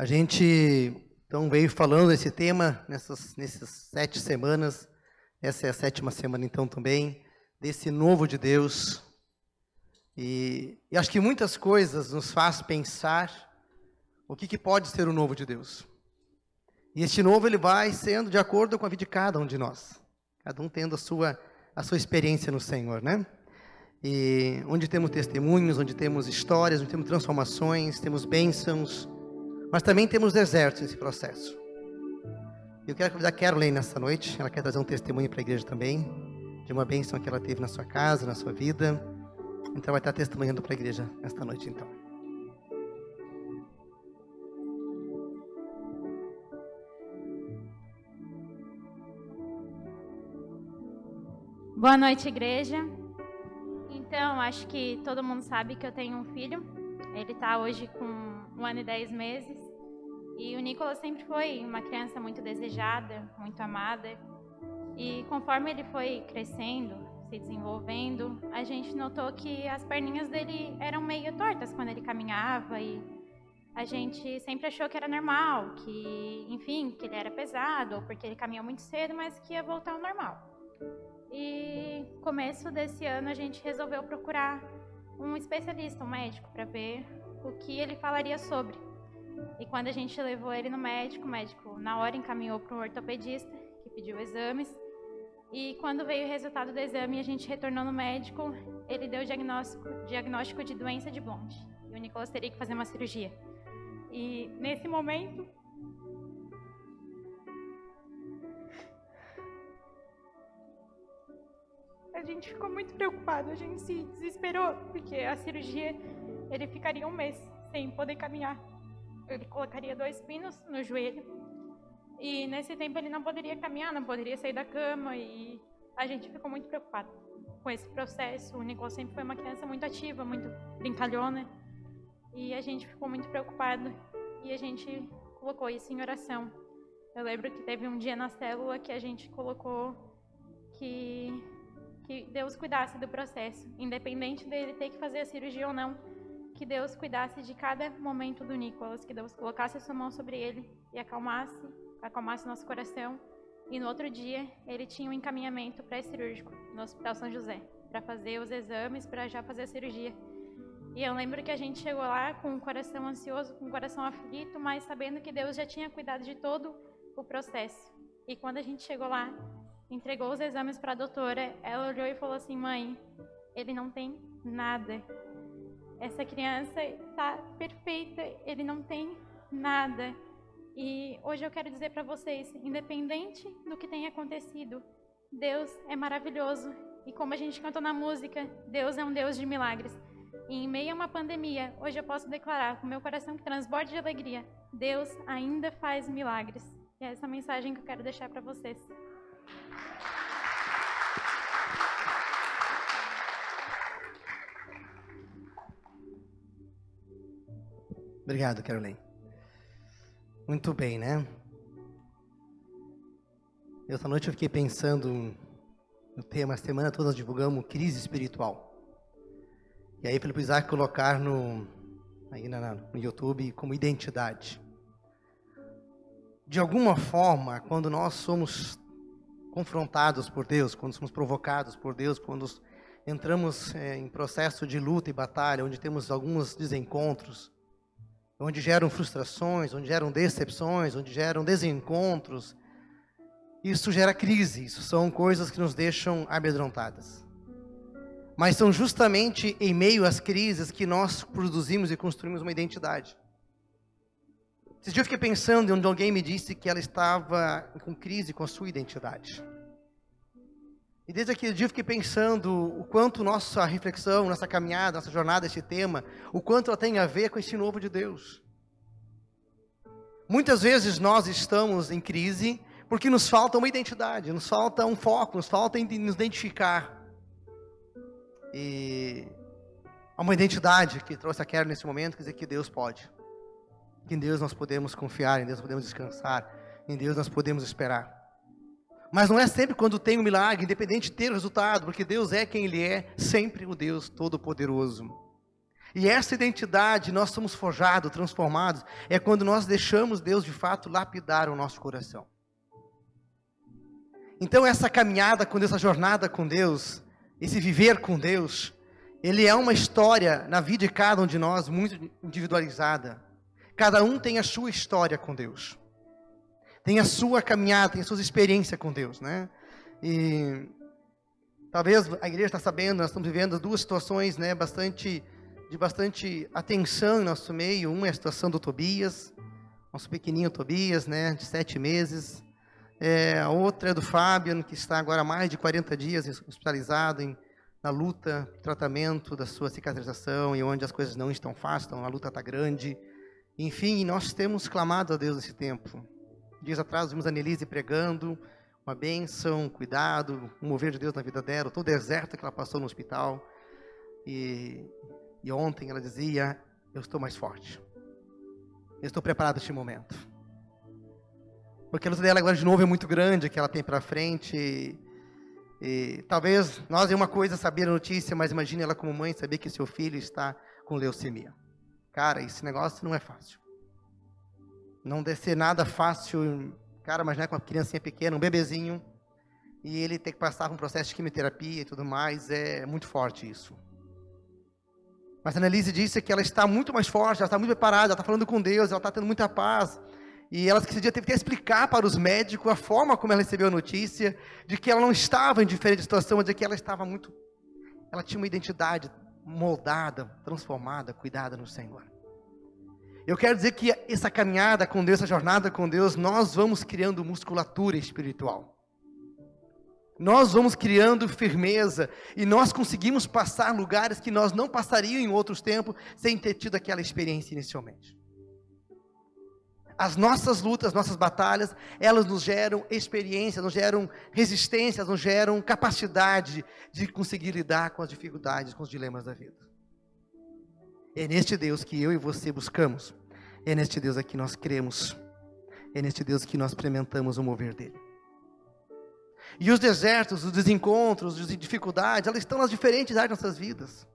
A gente então veio falando desse tema nessas, nessas sete semanas. Essa é a sétima semana então também desse novo de Deus. E, e acho que muitas coisas nos faz pensar o que, que pode ser o novo de Deus. E este novo ele vai sendo de acordo com a vida de cada um de nós, cada um tendo a sua a sua experiência no Senhor, né? E onde temos testemunhos, onde temos histórias, onde temos transformações, temos bênçãos, mas também temos desertos nesse processo. Eu quero convidar a Caroline nessa noite, ela quer trazer um testemunho para a igreja também, de uma bênção que ela teve na sua casa, na sua vida. Então vai estar testemunhando para a igreja nesta noite, então. Boa noite, igreja. Então, acho que todo mundo sabe que eu tenho um filho. Ele está hoje com um ano e dez meses. E o Nicolas sempre foi uma criança muito desejada, muito amada. E conforme ele foi crescendo, se desenvolvendo, a gente notou que as perninhas dele eram meio tortas quando ele caminhava e a gente sempre achou que era normal, que, enfim, que ele era pesado ou porque ele caminhou muito cedo, mas que ia voltar ao normal. E começo desse ano a gente resolveu procurar um especialista, um médico, para ver o que ele falaria sobre. E quando a gente levou ele no médico, o médico na hora encaminhou para um ortopedista que pediu exames. E quando veio o resultado do exame a gente retornou no médico, ele deu diagnóstico, diagnóstico de doença de Blount. E o Nicolas teria que fazer uma cirurgia. E nesse momento, a gente ficou muito preocupado, a gente se desesperou, porque a cirurgia ele ficaria um mês sem poder caminhar. Ele colocaria dois pinos no joelho e nesse tempo ele não poderia caminhar, não poderia sair da cama e a gente ficou muito preocupado com esse processo. O Nicolas sempre foi uma criança muito ativa, muito brincalhona e a gente ficou muito preocupado e a gente colocou isso em oração. Eu lembro que teve um dia na célula que a gente colocou que que Deus cuidasse do processo, independente dele ter que fazer a cirurgia ou não, que Deus cuidasse de cada momento do Nicolas, que Deus colocasse a sua mão sobre ele e acalmasse, acalmasse nosso coração. E no outro dia, ele tinha um encaminhamento pré-cirúrgico no Hospital São José, para fazer os exames, para já fazer a cirurgia. E eu lembro que a gente chegou lá com o coração ansioso, com o coração aflito, mas sabendo que Deus já tinha cuidado de todo o processo. E quando a gente chegou lá, entregou os exames para a doutora, ela olhou e falou assim: mãe, ele não tem nada. Essa criança está perfeita, ele não tem nada. E hoje eu quero dizer para vocês, independente do que tenha acontecido, Deus é maravilhoso. E como a gente cantou na música, Deus é um Deus de milagres. E em meio a uma pandemia, hoje eu posso declarar com meu coração que transborde de alegria, Deus ainda faz milagres. E é essa mensagem que eu quero deixar para vocês. Obrigado, Caroline. Muito bem, né? Essa noite eu fiquei pensando no tema, a semana toda nós divulgamos crise espiritual. E aí, pelo Isaac colocar no, aí na, no YouTube como identidade. De alguma forma, quando nós somos confrontados por Deus, quando somos provocados por Deus, quando entramos é, em processo de luta e batalha, onde temos alguns desencontros, onde geram frustrações, onde geram decepções, onde geram desencontros, isso gera crise, isso são coisas que nos deixam amedrontadas. Mas são justamente em meio às crises que nós produzimos e construímos uma identidade. Esse dia eu fiquei pensando onde alguém me disse que ela estava com crise com a sua identidade. E desde aquele dia eu fiquei pensando o quanto nossa reflexão, nossa caminhada, nossa jornada, esse tema, o quanto ela tem a ver com esse novo de Deus. Muitas vezes nós estamos em crise porque nos falta uma identidade, nos falta um foco, nos falta nos identificar. E há uma identidade que trouxe a Karen nesse momento, quer dizer que Deus pode. Que em Deus nós podemos confiar, em Deus podemos descansar, em Deus nós podemos esperar. Mas não é sempre quando tem um milagre, independente de ter o resultado, porque Deus é quem Ele é, sempre o Deus Todo-Poderoso. E essa identidade, nós somos forjados, transformados, é quando nós deixamos Deus de fato lapidar o nosso coração. Então, essa caminhada com Deus, essa jornada com Deus, esse viver com Deus, ele é uma história na vida de cada um de nós muito individualizada. Cada um tem a sua história com Deus, tem a sua caminhada, tem as suas experiências com Deus, né? E talvez a igreja está sabendo, nós estamos vivendo duas situações, né, bastante de bastante atenção em nosso meio. Uma é a situação do Tobias, nosso pequenininho Tobias, né, de sete meses. É, a outra é do Fábio, que está agora há mais de 40 dias hospitalizado em, na luta, tratamento da sua cicatrização e onde as coisas não estão fáceis, então a luta está grande. Enfim, nós temos clamado a Deus esse tempo. Dias atrás vimos a Nelise pregando, uma bênção, cuidado, um mover de Deus na vida dela, todo deserto que ela passou no hospital. E e ontem ela dizia: Eu estou mais forte. Eu estou preparado para este momento. Porque a luta dela agora de novo é muito grande, que ela tem para frente. E, e, talvez nós é uma coisa saber a notícia, mas imagine ela como mãe saber que seu filho está com leucemia. Cara, esse negócio não é fácil. Não deve ser nada fácil. Cara, mas não é com uma criancinha pequena, um bebezinho, e ele ter que passar por um processo de quimioterapia e tudo mais, é muito forte isso. Mas a Annelise disse que ela está muito mais forte, ela está muito preparada, ela está falando com Deus, ela está tendo muita paz. E ela esse dia teve que explicar para os médicos a forma como ela recebeu a notícia de que ela não estava em diferente situação, mas de que ela estava muito. Ela tinha uma identidade moldada, transformada, cuidada no Senhor. Eu quero dizer que essa caminhada com Deus, essa jornada com Deus, nós vamos criando musculatura espiritual nós vamos criando firmeza e nós conseguimos passar lugares que nós não passaríamos em outros tempos sem ter tido aquela experiência inicialmente. As nossas lutas, nossas batalhas, elas nos geram experiência, nos geram resistência, nos geram capacidade de conseguir lidar com as dificuldades, com os dilemas da vida. É neste Deus que eu e você buscamos. É neste Deus aqui nós cremos. É neste Deus que nós experimentamos o mover dele. E os desertos, os desencontros, as dificuldades, elas estão nas diferentes áreas das nossas vidas.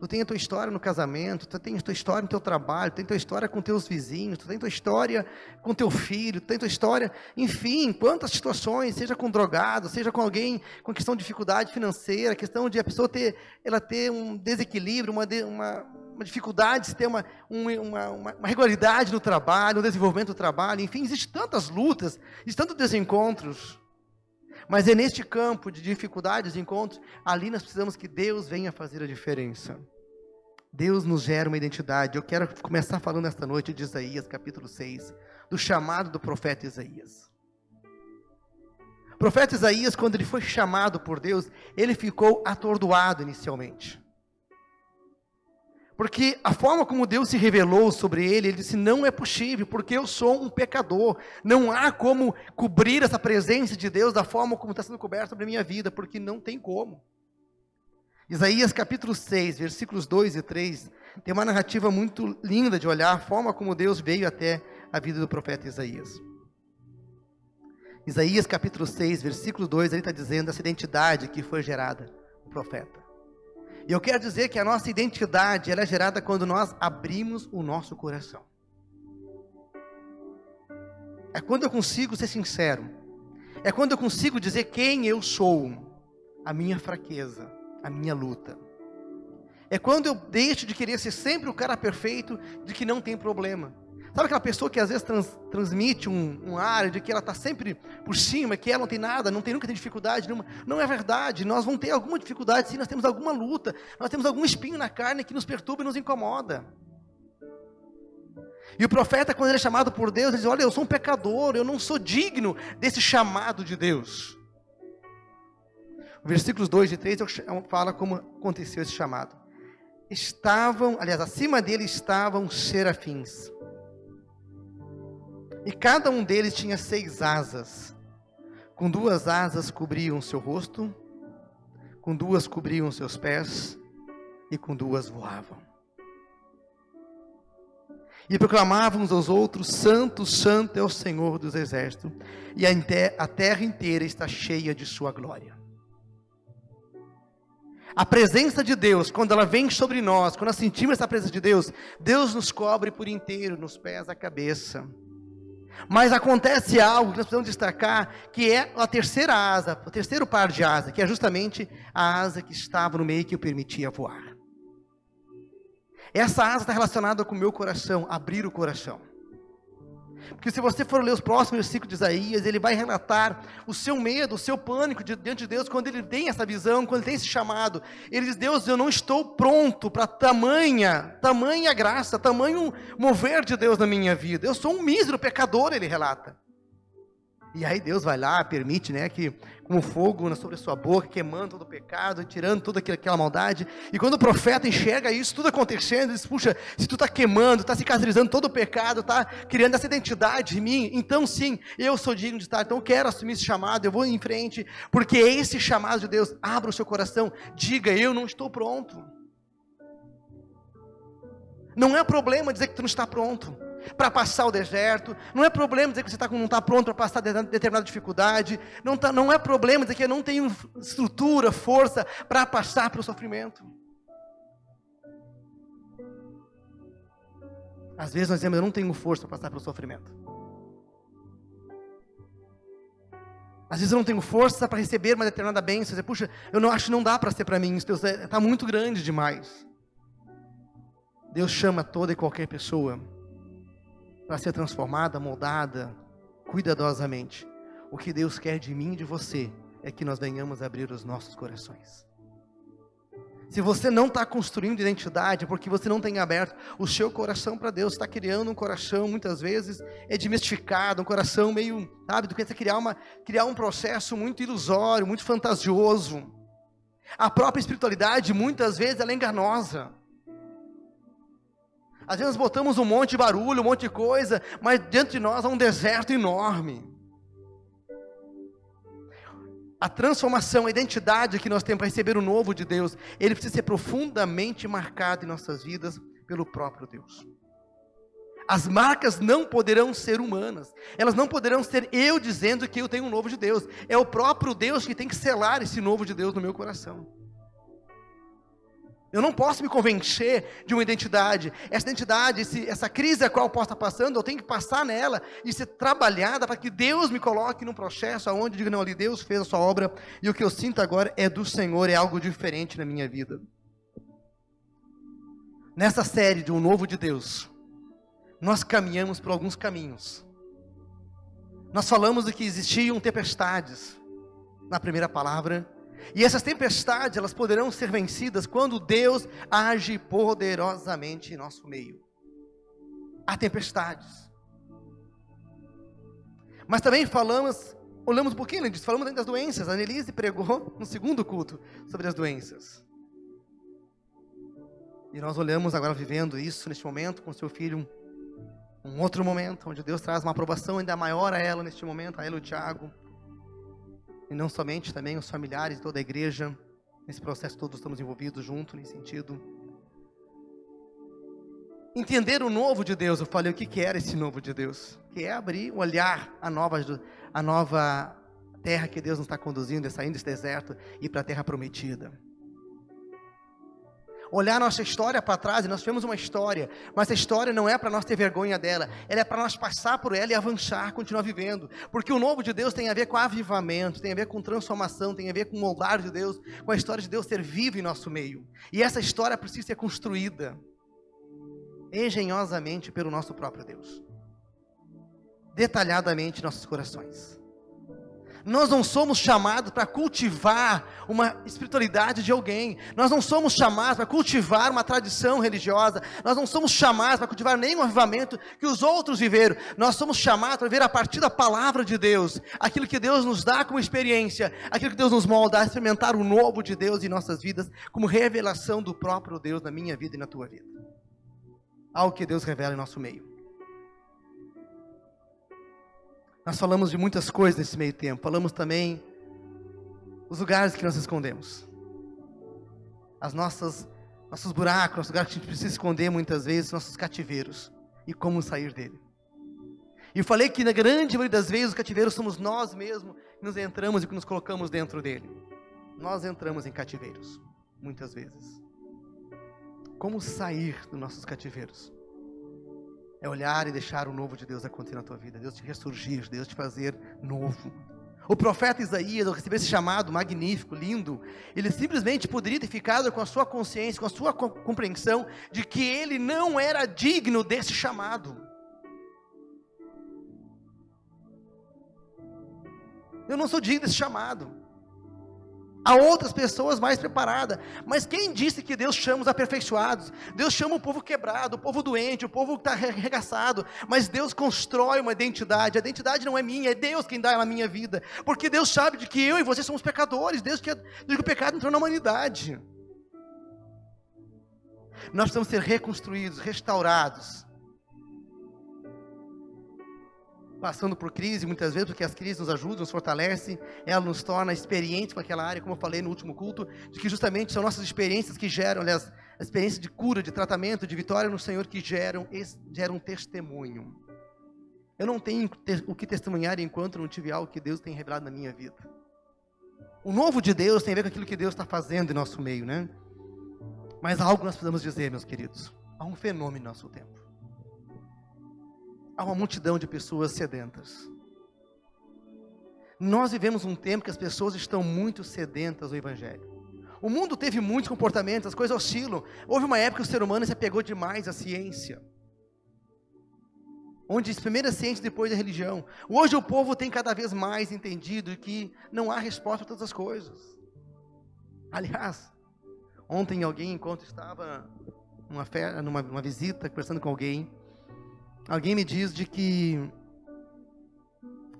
Tu tem a tua história no casamento, tu tem a tua história no teu trabalho, tu tem a tua história com teus vizinhos, tu tem a tua história com teu filho, tu tem a tua história, enfim, quantas situações, seja com drogado, seja com alguém com questão de dificuldade financeira, questão de a pessoa ter, ela ter um desequilíbrio, uma, uma, uma dificuldade de ter uma, uma, uma, regularidade no trabalho, no desenvolvimento do trabalho, enfim, existem tantas lutas, existem tantos desencontros. Mas é neste campo de dificuldades, encontros, ali nós precisamos que Deus venha fazer a diferença. Deus nos gera uma identidade. Eu quero começar falando esta noite de Isaías, capítulo 6, do chamado do profeta Isaías. O profeta Isaías, quando ele foi chamado por Deus, ele ficou atordoado inicialmente. Porque a forma como Deus se revelou sobre ele, ele disse: não é possível, porque eu sou um pecador. Não há como cobrir essa presença de Deus da forma como está sendo coberta sobre a minha vida, porque não tem como. Isaías capítulo 6, versículos 2 e 3, tem uma narrativa muito linda de olhar a forma como Deus veio até a vida do profeta Isaías. Isaías capítulo 6, versículo 2, ele está dizendo essa identidade que foi gerada no profeta. E eu quero dizer que a nossa identidade ela é gerada quando nós abrimos o nosso coração. É quando eu consigo ser sincero. É quando eu consigo dizer quem eu sou, a minha fraqueza, a minha luta. É quando eu deixo de querer ser sempre o cara perfeito, de que não tem problema. Sabe aquela pessoa que às vezes trans, transmite um, um ar de que ela está sempre por cima, que ela não tem nada, não tem nunca tem dificuldade nenhuma. Não é verdade. Nós vamos ter alguma dificuldade, sim, nós temos alguma luta, nós temos algum espinho na carne que nos perturba e nos incomoda. E o profeta, quando ele é chamado por Deus, ele diz: Olha, eu sou um pecador, eu não sou digno desse chamado de Deus. Versículos 2 e 3 fala como aconteceu esse chamado. Estavam, aliás, acima dele estavam serafins e cada um deles tinha seis asas. Com duas asas cobriam seu rosto, com duas cobriam seus pés, e com duas voavam. E proclamavam uns aos outros: Santo, Santo é o Senhor dos exércitos, e a terra inteira está cheia de sua glória. A presença de Deus, quando ela vem sobre nós, quando nós sentimos essa presença de Deus, Deus nos cobre por inteiro, nos pés, a cabeça. Mas acontece algo que nós precisamos destacar, que é a terceira asa, o terceiro par de asa, que é justamente a asa que estava no meio que o permitia voar. Essa asa está relacionada com o meu coração, abrir o coração. Porque se você for ler os próximos versículos de Isaías, ele vai relatar o seu medo, o seu pânico diante de Deus, quando ele tem essa visão, quando ele tem esse chamado. Ele diz: Deus, eu não estou pronto para tamanha, tamanha graça, tamanho mover de Deus na minha vida. Eu sou um mísero pecador, ele relata. E aí Deus vai lá, permite, né, que como fogo sobre a sua boca, queimando todo o pecado, tirando toda aquela maldade. E quando o profeta enxerga isso tudo acontecendo, ele diz: Puxa, se tu está queimando, está cicatrizando todo o pecado, está criando essa identidade em mim, então sim, eu sou digno de estar. Então eu quero assumir esse chamado, eu vou em frente, porque esse chamado de Deus, abra o seu coração, diga: Eu não estou pronto. Não é problema dizer que tu não está pronto para passar o deserto. Não é problema dizer que você tá, não está pronto para passar determinada dificuldade. Não, tá, não é problema dizer que eu não tenho estrutura, força para passar pelo sofrimento. Às vezes nós dizemos, eu não tenho força para passar pelo sofrimento. Às vezes eu não tenho força para receber uma determinada bênção. Você, puxa, eu não acho que não dá para ser para mim. Deus está muito grande demais. Deus chama toda e qualquer pessoa para ser transformada, moldada cuidadosamente. O que Deus quer de mim e de você é que nós venhamos abrir os nossos corações. Se você não está construindo identidade, porque você não tem aberto o seu coração para Deus, está criando um coração, muitas vezes, é desmistificado, um coração meio, sabe, do que criar, uma, criar um processo muito ilusório, muito fantasioso. A própria espiritualidade, muitas vezes, ela é enganosa. Às vezes botamos um monte de barulho, um monte de coisa, mas diante de nós há um deserto enorme. A transformação, a identidade que nós temos para receber o novo de Deus, ele precisa ser profundamente marcado em nossas vidas pelo próprio Deus. As marcas não poderão ser humanas, elas não poderão ser eu dizendo que eu tenho um novo de Deus, é o próprio Deus que tem que selar esse novo de Deus no meu coração. Eu não posso me convencer de uma identidade. Essa identidade, esse, essa crise a qual eu posso estar passando, eu tenho que passar nela e ser trabalhada para que Deus me coloque num processo onde eu digo, não, ali Deus fez a sua obra e o que eu sinto agora é do Senhor, é algo diferente na minha vida. Nessa série de Um Novo de Deus, nós caminhamos por alguns caminhos. Nós falamos de que existiam tempestades na primeira palavra, e essas tempestades, elas poderão ser vencidas quando Deus age poderosamente em nosso meio. Há tempestades. Mas também falamos, olhamos um pouquinho disso, falamos das doenças. A Annelise pregou no segundo culto sobre as doenças. E nós olhamos agora vivendo isso neste momento com seu filho, um outro momento, onde Deus traz uma aprovação ainda maior a ela neste momento, a ela e o Tiago e não somente também os familiares, toda a igreja, nesse processo todos estamos envolvidos junto nesse sentido. Entender o novo de Deus, eu falei o que, que era esse novo de Deus, que é abrir, olhar a nova, a nova terra que Deus nos está conduzindo, saindo desse deserto e para a terra prometida olhar nossa história para trás, e nós tivemos uma história, mas a história não é para nós ter vergonha dela, ela é para nós passar por ela e avançar, continuar vivendo, porque o novo de Deus tem a ver com avivamento, tem a ver com transformação, tem a ver com moldar de Deus, com a história de Deus ser viva em nosso meio, e essa história precisa ser construída engenhosamente pelo nosso próprio Deus, detalhadamente em nossos corações. Nós não somos chamados para cultivar uma espiritualidade de alguém. Nós não somos chamados para cultivar uma tradição religiosa. Nós não somos chamados para cultivar nenhum avivamento que os outros viveram. Nós somos chamados para ver a partir da palavra de Deus, aquilo que Deus nos dá como experiência, aquilo que Deus nos molda a experimentar o novo de Deus em nossas vidas, como revelação do próprio Deus na minha vida e na tua vida. Algo que Deus revela em nosso meio. Nós falamos de muitas coisas nesse meio tempo. Falamos também os lugares que nós escondemos. As nossas nossos buracos, os lugares que a gente precisa esconder muitas vezes, nossos cativeiros e como sair dele. E eu falei que na grande maioria das vezes os cativeiros somos nós mesmos que nos entramos e que nos colocamos dentro dele. Nós entramos em cativeiros. muitas vezes. Como sair dos nossos cativeiros? É olhar e deixar o novo de Deus acontecer na tua vida. Deus te ressurgir, Deus te fazer novo. O profeta Isaías, ao receber esse chamado magnífico, lindo, ele simplesmente poderia ter ficado com a sua consciência, com a sua compreensão de que ele não era digno desse chamado. Eu não sou digno desse chamado. Há outras pessoas mais preparadas. Mas quem disse que Deus chama os aperfeiçoados? Deus chama o povo quebrado, o povo doente, o povo que está arregaçado. Mas Deus constrói uma identidade. A identidade não é minha, é Deus quem dá a minha vida. Porque Deus sabe de que eu e você somos pecadores. Deus que, que o pecado entrou na humanidade. Nós precisamos ser reconstruídos, restaurados. Passando por crise muitas vezes, porque as crises nos ajudam, nos fortalecem, ela nos torna experientes com aquela área, como eu falei no último culto, de que justamente são nossas experiências que geram, aliás, a experiência de cura, de tratamento, de vitória no Senhor que geram, geram testemunho. Eu não tenho o que testemunhar enquanto não tiver algo que Deus tem revelado na minha vida. O novo de Deus tem a ver com aquilo que Deus está fazendo em nosso meio, né? Mas há algo nós precisamos dizer, meus queridos. Há um fenômeno em nosso tempo há uma multidão de pessoas sedentas. Nós vivemos um tempo que as pessoas estão muito sedentas do Evangelho. O mundo teve muitos comportamentos, as coisas oscilam. Houve uma época que o ser humano se apegou demais à ciência. Onde primeiro a ciência, depois a religião. Hoje o povo tem cada vez mais entendido que não há resposta para todas as coisas. Aliás, ontem alguém, enquanto estava numa, fé, numa, numa visita, conversando com alguém, Alguém me diz de que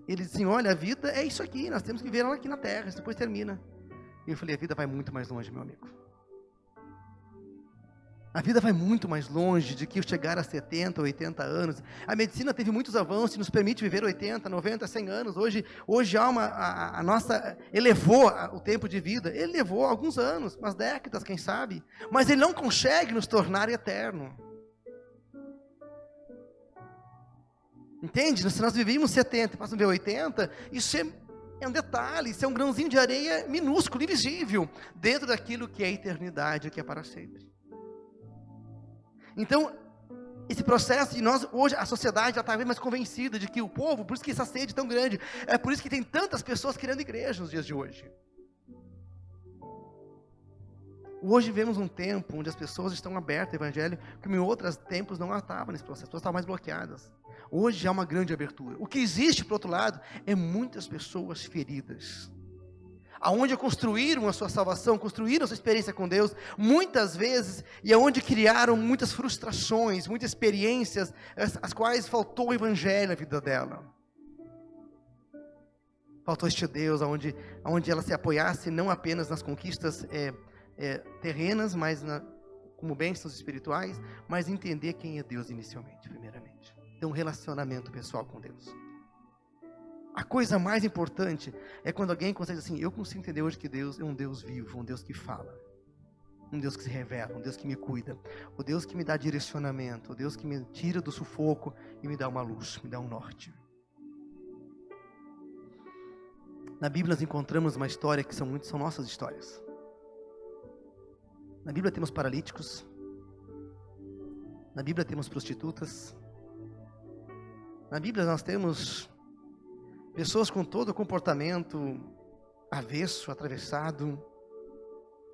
ele diz assim: olha, a vida é isso aqui, nós temos que viver ela aqui na terra, depois termina. E eu falei: a vida vai muito mais longe, meu amigo. A vida vai muito mais longe de que eu chegar a 70, 80 anos. A medicina teve muitos avanços e nos permite viver 80, 90, 100 anos. Hoje, hoje há uma, a, a nossa elevou o tempo de vida. Ele levou alguns anos, umas décadas, quem sabe. Mas ele não consegue nos tornar eterno. Entende? Se nós vivemos 70 e passamos a ver 80, isso é, é um detalhe, isso é um grãozinho de areia minúsculo, invisível, dentro daquilo que é a eternidade, que é para sempre. Então, esse processo, e nós, hoje, a sociedade já está mais convencida de que o povo, por isso que essa sede é tão grande, é por isso que tem tantas pessoas querendo igreja nos dias de hoje. Hoje vemos um tempo onde as pessoas estão abertas ao evangelho, que em outros tempos não estavam nesse processo, as pessoas estavam mais bloqueadas. Hoje há uma grande abertura. O que existe, por outro lado, é muitas pessoas feridas. Aonde construíram a sua salvação, construíram a sua experiência com Deus, muitas vezes, e aonde criaram muitas frustrações, muitas experiências, as, as quais faltou o evangelho na vida dela. Faltou este Deus, aonde, aonde ela se apoiasse não apenas nas conquistas é, é, terrenas, mas na, como bênçãos espirituais, mas entender quem é Deus inicialmente, primeiramente. Ter um relacionamento pessoal com Deus. A coisa mais importante é quando alguém consegue assim, eu consigo entender hoje que Deus é um Deus vivo, um Deus que fala. Um Deus que se revela, um Deus que me cuida, o Deus que me dá direcionamento, o Deus que me tira do sufoco e me dá uma luz, me dá um norte. Na Bíblia nós encontramos uma história que são muito são nossas histórias. Na Bíblia temos paralíticos. Na Bíblia temos prostitutas. Na Bíblia nós temos pessoas com todo comportamento avesso, atravessado.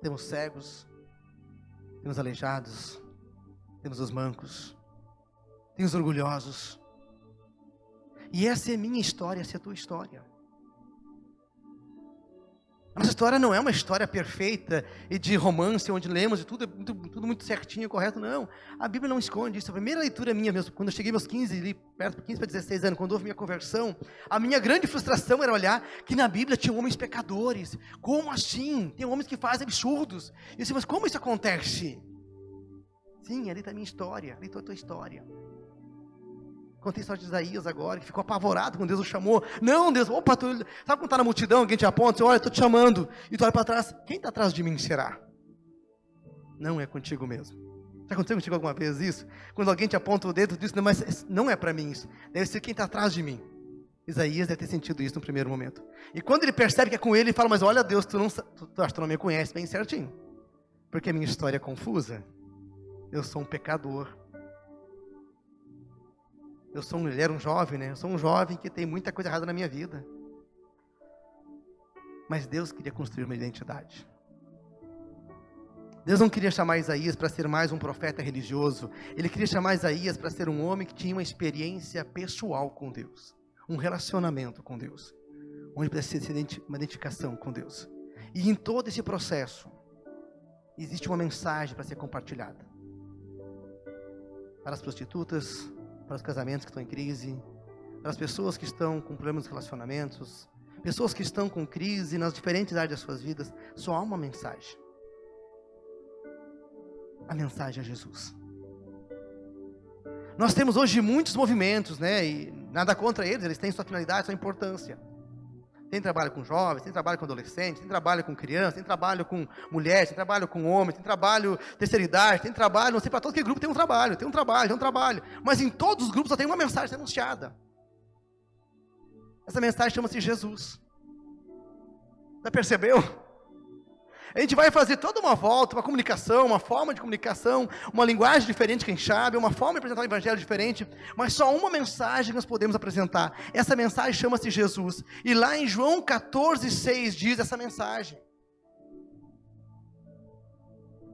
Temos cegos, temos aleijados, temos os mancos, temos os orgulhosos. E essa é minha história, essa é a tua história. Nossa história não é uma história perfeita e de romance, onde lemos e tudo é muito, tudo muito certinho, correto, não. A Bíblia não esconde isso. A primeira leitura minha mesmo, quando eu cheguei meus 15, ali, perto de 15 para 16 anos, quando houve minha conversão, a minha grande frustração era olhar que na Bíblia tinha homens pecadores. Como assim? Tem homens que fazem absurdos. E eu disse, mas como isso acontece? Sim, ali está a minha história, ali está a tua história. Contei a história de Isaías agora, que ficou apavorado quando Deus o chamou. Não, Deus, opa, tu, sabe quando está na multidão, alguém te aponta, você olha, estou te chamando. E tu olha para trás, quem está atrás de mim será? Não é contigo mesmo. Já aconteceu contigo alguma vez isso? Quando alguém te aponta o dedo, diz, não, mas não é para mim isso. Deve ser quem está atrás de mim. Isaías deve ter sentido isso no primeiro momento. E quando ele percebe que é com ele, ele fala, mas olha Deus, tu, não, tu, tu, tu não me conhece bem certinho. Porque a minha história é confusa. Eu sou um pecador. Eu sou ele era um jovem, né? Eu sou um jovem que tem muita coisa errada na minha vida. Mas Deus queria construir uma identidade. Deus não queria chamar Isaías para ser mais um profeta religioso. Ele queria chamar Isaías para ser um homem que tinha uma experiência pessoal com Deus, um relacionamento com Deus, onde precisa ser uma identificação com Deus. E em todo esse processo, existe uma mensagem para ser compartilhada. Para as prostitutas, para os casamentos que estão em crise, para as pessoas que estão com problemas de relacionamentos, pessoas que estão com crise nas diferentes áreas das suas vidas, só há uma mensagem. A mensagem é Jesus. Nós temos hoje muitos movimentos, né? E nada contra eles, eles têm sua finalidade, sua importância. Tem trabalho com jovens, tem trabalho com adolescentes, tem trabalho com crianças, tem trabalho com mulheres, tem trabalho com homens, tem trabalho terceira idade, tem trabalho, não sei, para todo que grupo tem um trabalho, tem um trabalho, tem um trabalho. Mas em todos os grupos só tem uma mensagem anunciada. Essa mensagem chama-se Jesus. Já percebeu? A gente vai fazer toda uma volta, uma comunicação, uma forma de comunicação, uma linguagem diferente, quem sabe, uma forma de apresentar o evangelho diferente, mas só uma mensagem nós podemos apresentar. Essa mensagem chama-se Jesus. E lá em João 14, 6 diz essa mensagem.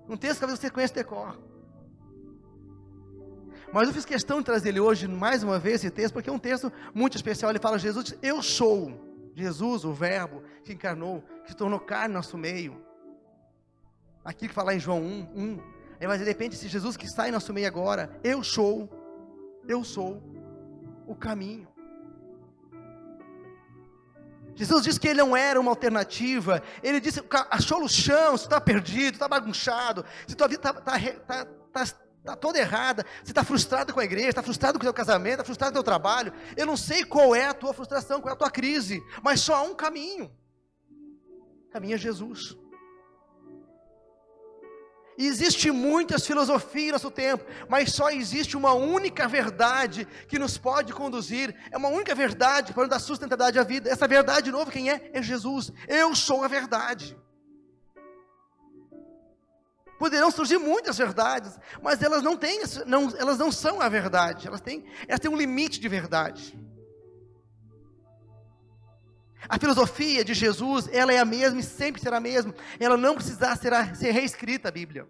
Um texto que talvez você conheça decor. Mas eu fiz questão de trazer ele hoje, mais uma vez, esse texto, porque é um texto muito especial. Ele fala: Jesus, eu sou. Jesus, o Verbo, que encarnou, que se tornou carne no nosso meio. Aqui que fala em João 1, 1. Mas de repente, esse Jesus que está em nosso meio agora, eu sou, eu sou o caminho. Jesus disse que ele não era uma alternativa. Ele disse: achou o chão, se está perdido, está bagunçado, se tua vida está tá, tá, tá, tá, toda errada, se está frustrado com a igreja, está frustrado com o teu casamento, está frustrado com o teu trabalho. Eu não sei qual é a tua frustração, qual é a tua crise, mas só há um caminho. O caminho é Jesus. E existe muitas filosofias nosso tempo, mas só existe uma única verdade que nos pode conduzir, é uma única verdade para dar sustentabilidade à vida. Essa verdade, de novo, quem é? É Jesus. Eu sou a verdade. Poderão surgir muitas verdades, mas elas não têm, não, elas não são a verdade. Elas têm, elas têm um limite de verdade. A filosofia de Jesus, ela é a mesma e sempre será a mesma. Ela não precisará ser, ser reescrita a Bíblia.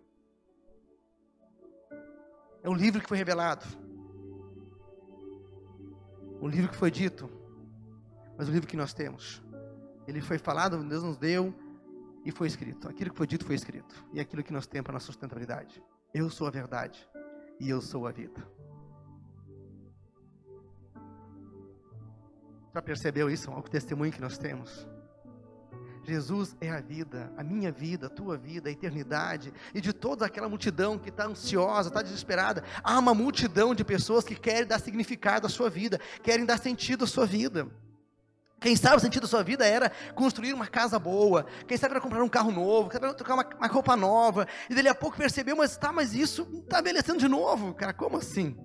É um livro que foi revelado. Um livro que foi dito. Mas o livro que nós temos. Ele foi falado, Deus nos deu e foi escrito. Aquilo que foi dito foi escrito. E aquilo que nós temos para a nossa sustentabilidade. Eu sou a verdade e eu sou a vida. Já percebeu isso? O testemunho que nós temos. Jesus é a vida, a minha vida, a tua vida, a eternidade, e de toda aquela multidão que está ansiosa, está desesperada. Há uma multidão de pessoas que querem dar significado à sua vida, querem dar sentido à sua vida. Quem sabe o sentido da sua vida era construir uma casa boa, quem sabe era comprar um carro novo, quem sabe era trocar uma, uma roupa nova, e dele a pouco percebeu, mas tá, mas isso está envelhecendo de novo, cara, como assim?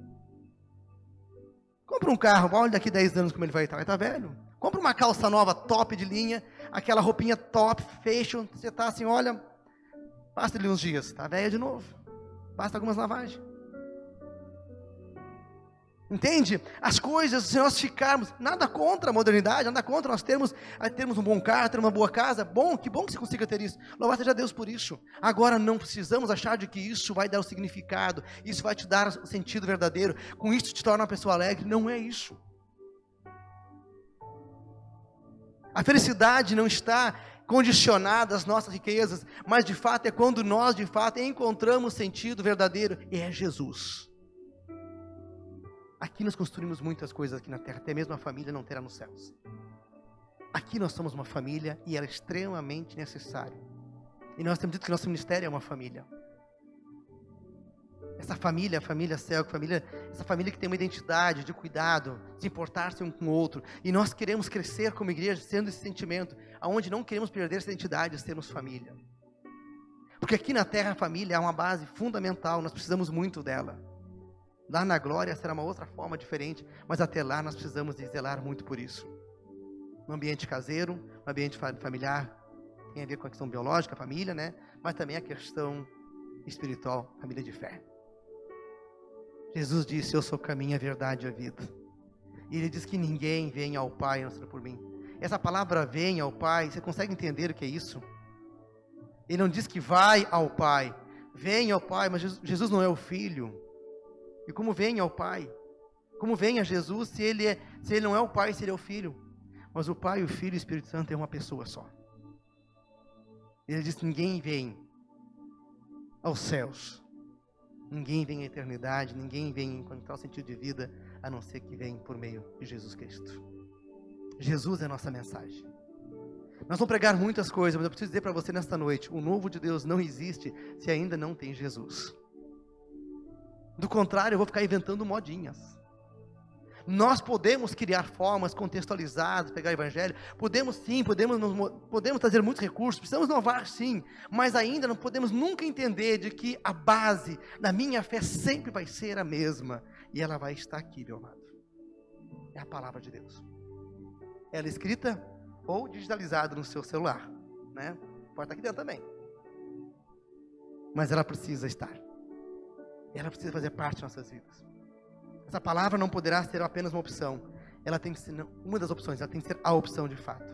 Compra um carro, olha daqui 10 anos como ele vai estar, vai estar velho. Compra uma calça nova, top de linha, aquela roupinha top, fashion, você está assim, olha, passa ali uns dias, está velha de novo. Basta algumas lavagens. Entende? As coisas, se nós ficarmos, nada contra a modernidade, nada contra nós termos, termos um bom carro, ter uma boa casa, bom, que bom que você consiga ter isso. Louvado seja Deus por isso. Agora não precisamos achar de que isso vai dar o significado, isso vai te dar o sentido verdadeiro, com isso te torna uma pessoa alegre. Não é isso. A felicidade não está condicionada às nossas riquezas, mas de fato é quando nós de fato encontramos sentido verdadeiro, e é Jesus. Aqui nós construímos muitas coisas aqui na terra, até mesmo a família não terá nos céus. Aqui nós somos uma família e ela é extremamente necessária. E nós temos dito que nosso ministério é uma família. Essa família, a família céu, família, essa família que tem uma identidade de cuidado, de importar-se um com o outro. E nós queremos crescer como igreja, sendo esse sentimento, aonde não queremos perder essa identidade de sermos família. Porque aqui na terra a família é uma base fundamental, nós precisamos muito dela. Lá na glória será uma outra forma diferente, mas até lá nós precisamos de zelar muito por isso. No ambiente caseiro, no ambiente familiar, tem a ver com a questão biológica, família, né? Mas também a questão espiritual, família de fé. Jesus disse: Eu sou o caminho, a verdade e a vida. E ele diz que ninguém vem ao Pai não seja por mim. Essa palavra vem ao Pai, você consegue entender o que é isso? Ele não diz que vai ao Pai, vem ao Pai, mas Jesus não é o Filho. E como vem ao Pai? Como vem a Jesus se ele, é, se ele não é o Pai, se ele é o Filho? Mas o Pai, o Filho e o Espírito Santo é uma pessoa só. Ele diz: ninguém vem aos céus, ninguém vem à eternidade, ninguém vem encontrar o sentido de vida, a não ser que vem por meio de Jesus Cristo. Jesus é a nossa mensagem. Nós vamos pregar muitas coisas, mas eu preciso dizer para você nesta noite: o novo de Deus não existe se ainda não tem Jesus. Do contrário, eu vou ficar inventando modinhas. Nós podemos criar formas contextualizadas, pegar o evangelho, podemos sim, podemos, podemos trazer muitos recursos, precisamos inovar sim, mas ainda não podemos nunca entender de que a base da minha fé sempre vai ser a mesma, e ela vai estar aqui, meu amado. É a palavra de Deus. Ela é escrita ou digitalizada no seu celular, né? Pode estar aqui dentro também. Mas ela precisa estar. Ela precisa fazer parte de nossas vidas. Essa palavra não poderá ser apenas uma opção. Ela tem que ser uma das opções, ela tem que ser a opção de fato.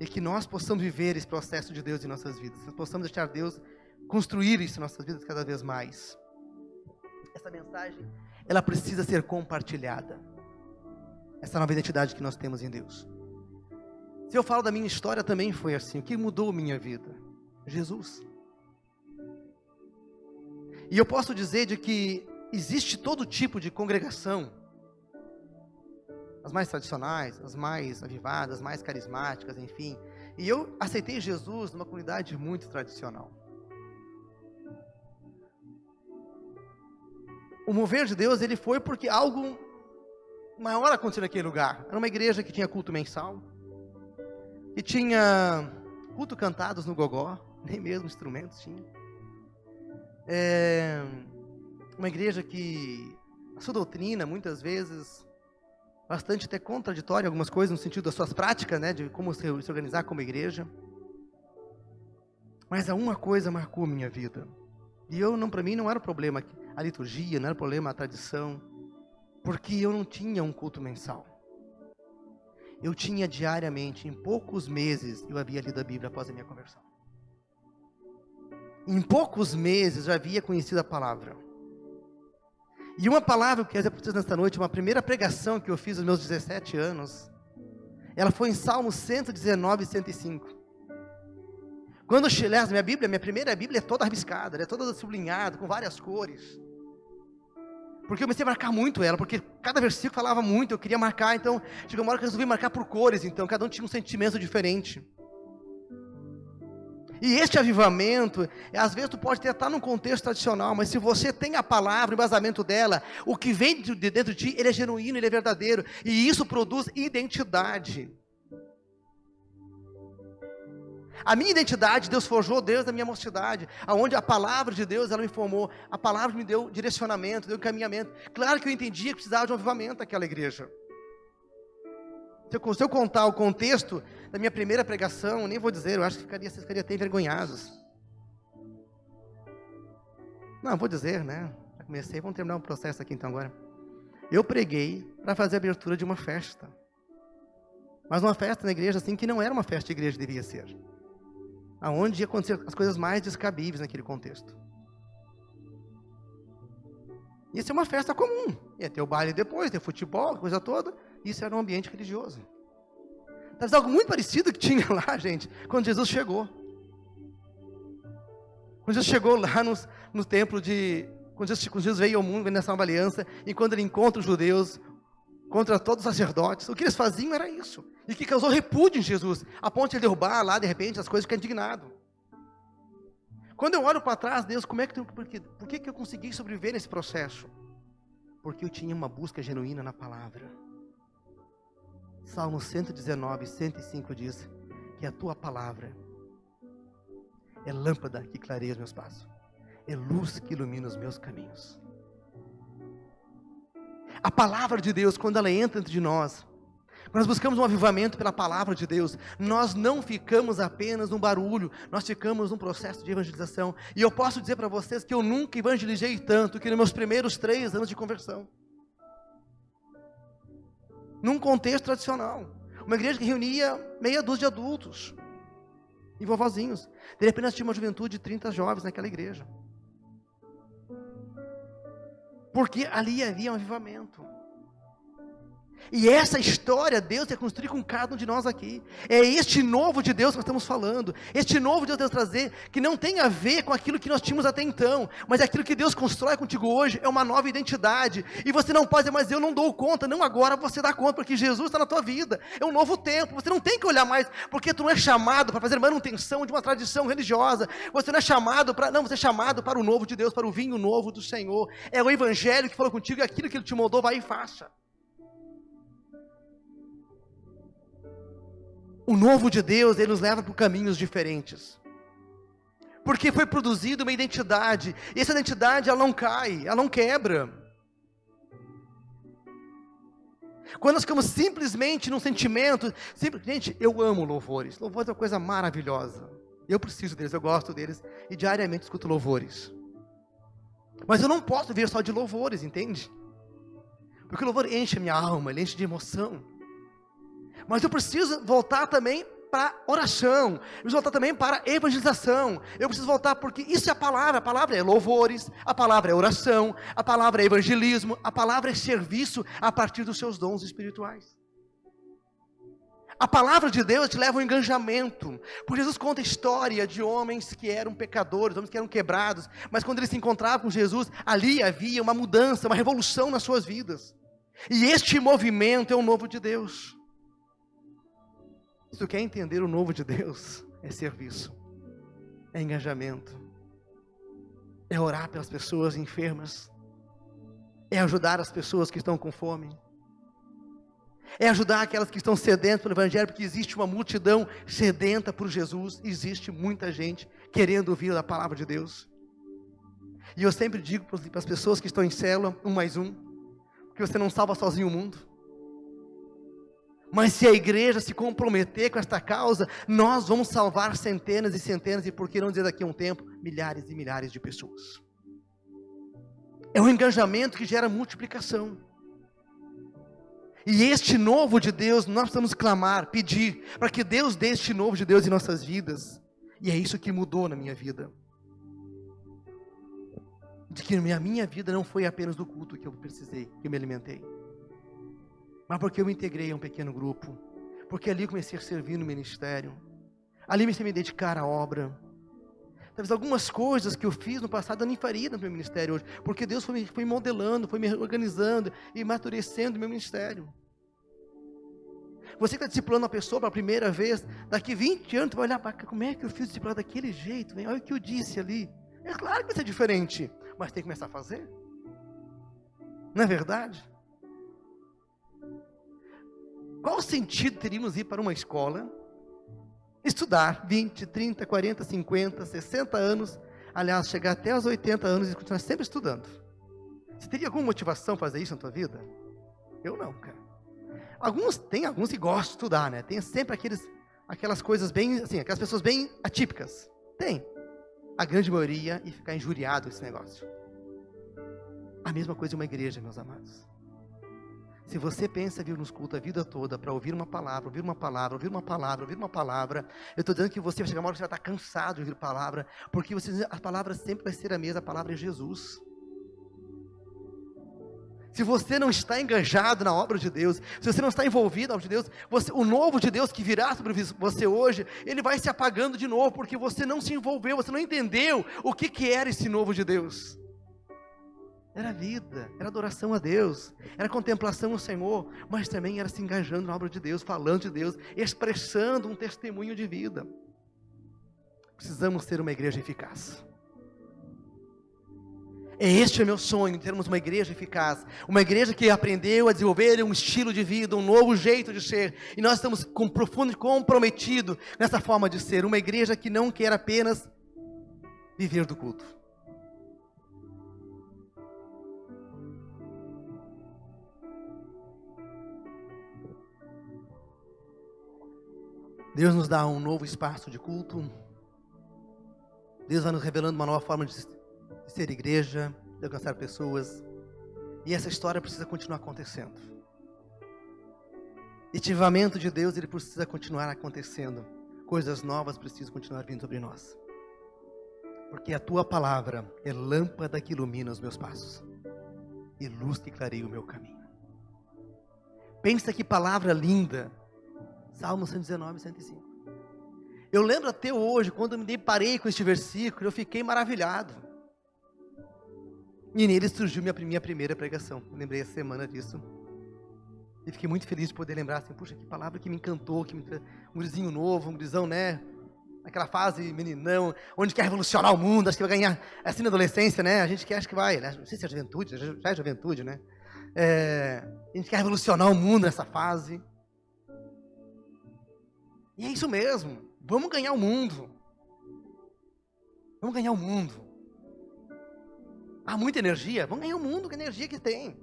E que nós possamos viver esse processo de Deus em nossas vidas. Que possamos deixar Deus construir isso em nossas vidas cada vez mais. Essa mensagem, ela precisa ser compartilhada. Essa nova identidade que nós temos em Deus. Se eu falo da minha história, também foi assim. O que mudou minha vida? Jesus. E eu posso dizer de que existe todo tipo de congregação, as mais tradicionais, as mais avivadas, as mais carismáticas, enfim. E eu aceitei Jesus numa comunidade muito tradicional. O mover de Deus, ele foi porque algo maior aconteceu naquele lugar. Era uma igreja que tinha culto mensal, que tinha culto cantados no gogó, nem mesmo instrumentos tinha. É, uma igreja que a sua doutrina, muitas vezes, bastante até contraditória algumas coisas, no sentido das suas práticas, né, de como se, se organizar como igreja. Mas uma coisa marcou minha vida. E eu, não, para mim, não era o problema a liturgia, não era o problema a tradição, porque eu não tinha um culto mensal. Eu tinha diariamente, em poucos meses, eu havia lido a Bíblia após a minha conversão. Em poucos meses eu havia conhecido a palavra. E uma palavra que eu quero dizer nesta noite, uma primeira pregação que eu fiz aos meus 17 anos, ela foi em Salmo 119, 105. Quando eu cheguei, minha Bíblia, minha primeira Bíblia é toda rabiscada, é toda sublinhada, com várias cores. Porque eu comecei a marcar muito ela, porque cada versículo falava muito, eu queria marcar, então chegou uma hora que eu resolvi marcar por cores, então cada um tinha um sentimento diferente. E este avivamento, às vezes tu pode até estar num contexto tradicional, mas se você tem a palavra, o embasamento dela, o que vem de dentro de ti, ele é genuíno, ele é verdadeiro. E isso produz identidade. A minha identidade, Deus forjou Deus da minha mocidade, aonde a palavra de Deus, ela me formou, a palavra me deu direcionamento, deu encaminhamento. Claro que eu entendia que precisava de um avivamento aquela igreja. Se eu, se eu contar o contexto da minha primeira pregação, nem vou dizer, eu acho que ficaria, vocês ficariam até envergonhados. Não, vou dizer, né? Já comecei, vamos terminar o um processo aqui então agora. Eu preguei para fazer a abertura de uma festa. Mas uma festa na igreja assim que não era uma festa de igreja devia ser. Aonde ia acontecer as coisas mais descabíveis naquele contexto. Isso é uma festa comum. Ia ter o baile depois, ter futebol, coisa toda. Isso era um ambiente religioso. Talvez algo muito parecido que tinha lá, gente, quando Jesus chegou. Quando Jesus chegou lá no, no templo de. Quando Jesus, quando Jesus veio ao mundo, veio nessa nova aliança, e quando ele encontra os judeus, contra todos os sacerdotes, o que eles faziam era isso. E que causou repúdio em Jesus, a ponto de ele derrubar lá, de repente, as coisas ficar indignado. Quando eu olho para trás, Deus, como é que, por, que, por que, que eu consegui sobreviver nesse processo? Porque eu tinha uma busca genuína na palavra. Salmo 119, 105 diz que a tua palavra é lâmpada que clareia os meus passos, é luz que ilumina os meus caminhos. A palavra de Deus, quando ela entra entre nós, Quando nós buscamos um avivamento pela palavra de Deus, nós não ficamos apenas num barulho, nós ficamos num processo de evangelização. E eu posso dizer para vocês que eu nunca evangelizei tanto que nos meus primeiros três anos de conversão. Num contexto tradicional. Uma igreja que reunia meia dúzia de adultos e vovozinhos. De repente tínhamos uma juventude de 30 jovens naquela igreja. Porque ali havia um avivamento. E essa história Deus quer construir com cada um de nós aqui. É este novo de Deus que nós estamos falando. Este novo de Deus trazer, que não tem a ver com aquilo que nós tínhamos até então, mas é aquilo que Deus constrói contigo hoje é uma nova identidade. E você não pode dizer, mas eu não dou conta. Não, agora você dá conta, porque Jesus está na tua vida. É um novo tempo. Você não tem que olhar mais, porque tu não é chamado para fazer manutenção de uma tradição religiosa. Você não é chamado para. Não, você é chamado para o novo de Deus, para o vinho novo do Senhor. É o Evangelho que falou contigo e aquilo que Ele te mandou, vai e faça. O novo de Deus, ele nos leva por caminhos diferentes. Porque foi produzida uma identidade, e essa identidade ela não cai, ela não quebra. Quando nós ficamos simplesmente num sentimento, gente, eu amo louvores. Louvores é uma coisa maravilhosa. Eu preciso deles, eu gosto deles e diariamente escuto louvores. Mas eu não posso viver só de louvores, entende? Porque o louvor enche a minha alma, ele enche de emoção. Mas eu preciso voltar também para oração, eu preciso voltar também para evangelização. Eu preciso voltar porque isso é a palavra, a palavra é louvores, a palavra é oração, a palavra é evangelismo, a palavra é serviço a partir dos seus dons espirituais. A palavra de Deus te leva ao engajamento. Porque Jesus conta a história de homens que eram pecadores, homens que eram quebrados, mas quando eles se encontravam com Jesus, ali havia uma mudança, uma revolução nas suas vidas. E este movimento é o novo de Deus. Se tu quer entender o novo de Deus, é serviço, é engajamento, é orar pelas pessoas enfermas, é ajudar as pessoas que estão com fome, é ajudar aquelas que estão sedentas pelo Evangelho, porque existe uma multidão sedenta por Jesus, existe muita gente querendo ouvir a palavra de Deus. E eu sempre digo para as pessoas que estão em célula, um mais um, porque você não salva sozinho o mundo. Mas se a igreja se comprometer com esta causa, nós vamos salvar centenas e centenas, e por que não dizer daqui a um tempo, milhares e milhares de pessoas. É um engajamento que gera multiplicação. E este novo de Deus, nós precisamos clamar, pedir, para que Deus dê este novo de Deus em nossas vidas. E é isso que mudou na minha vida. De que a minha vida não foi apenas do culto que eu precisei, que eu me alimentei mas porque eu me integrei a um pequeno grupo, porque ali comecei a servir no ministério, ali comecei a me dedicar à obra. Talvez algumas coisas que eu fiz no passado eu nem faria no meu ministério hoje, porque Deus foi me, foi modelando, foi me organizando e maturecendo o meu ministério. Você que está discipulando uma pessoa pela primeira vez, daqui 20 anos, você vai olhar para como é que eu fiz discipular daquele jeito, olha o que eu disse ali. É claro que vai ser diferente, mas tem que começar a fazer. Não é verdade? Qual sentido teríamos ir para uma escola, estudar 20, 30, 40, 50, 60 anos, aliás, chegar até os 80 anos e continuar sempre estudando? Você teria alguma motivação fazer isso na tua vida? Eu não, cara. Alguns tem alguns que gostam de estudar, né? Tem sempre aqueles, aquelas coisas bem, assim, aquelas pessoas bem atípicas. Tem. A grande maioria e ficar injuriado esse negócio. A mesma coisa de uma igreja, meus amados. Se você pensa vir nos cultos a vida toda para ouvir uma palavra, ouvir uma palavra, ouvir uma palavra, ouvir uma palavra, eu estou dizendo que você vai chegar uma hora que você vai estar cansado de ouvir palavra, porque você, a palavra sempre vai ser a mesma, a palavra é Jesus. Se você não está engajado na obra de Deus, se você não está envolvido na obra de Deus, você, o novo de Deus que virá sobre você hoje, ele vai se apagando de novo, porque você não se envolveu, você não entendeu o que, que era esse novo de Deus. Era vida, era adoração a Deus, era contemplação ao Senhor, mas também era se engajando na obra de Deus, falando de Deus, expressando um testemunho de vida. Precisamos ter uma igreja eficaz. É este o meu sonho, termos uma igreja eficaz, uma igreja que aprendeu a desenvolver um estilo de vida, um novo jeito de ser, e nós estamos com profundo comprometido nessa forma de ser, uma igreja que não quer apenas viver do culto Deus nos dá um novo espaço de culto. Deus vai nos revelando uma nova forma de ser igreja, de alcançar pessoas. E essa história precisa continuar acontecendo. Este avivamento de Deus, ele precisa continuar acontecendo. Coisas novas precisam continuar vindo sobre nós. Porque a tua palavra é lâmpada que ilumina os meus passos e luz que clareia o meu caminho. Pensa que palavra linda. Salmo 119, 105. Eu lembro até hoje, quando me deparei com este versículo, eu fiquei maravilhado. E nele surgiu minha, minha primeira pregação. Eu lembrei essa semana disso. E fiquei muito feliz de poder lembrar assim, puxa, que palavra que me encantou, que me... um grisinho novo, um grisão, né? Aquela fase meninão, onde quer revolucionar o mundo, acho que vai ganhar, é assim na adolescência, né? A gente quer, acho que vai, né? não sei se é juventude, já é juventude, né? É, a gente quer revolucionar o mundo nessa fase. E é isso mesmo. Vamos ganhar o mundo. Vamos ganhar o mundo. Há muita energia? Vamos ganhar o mundo com a energia que tem.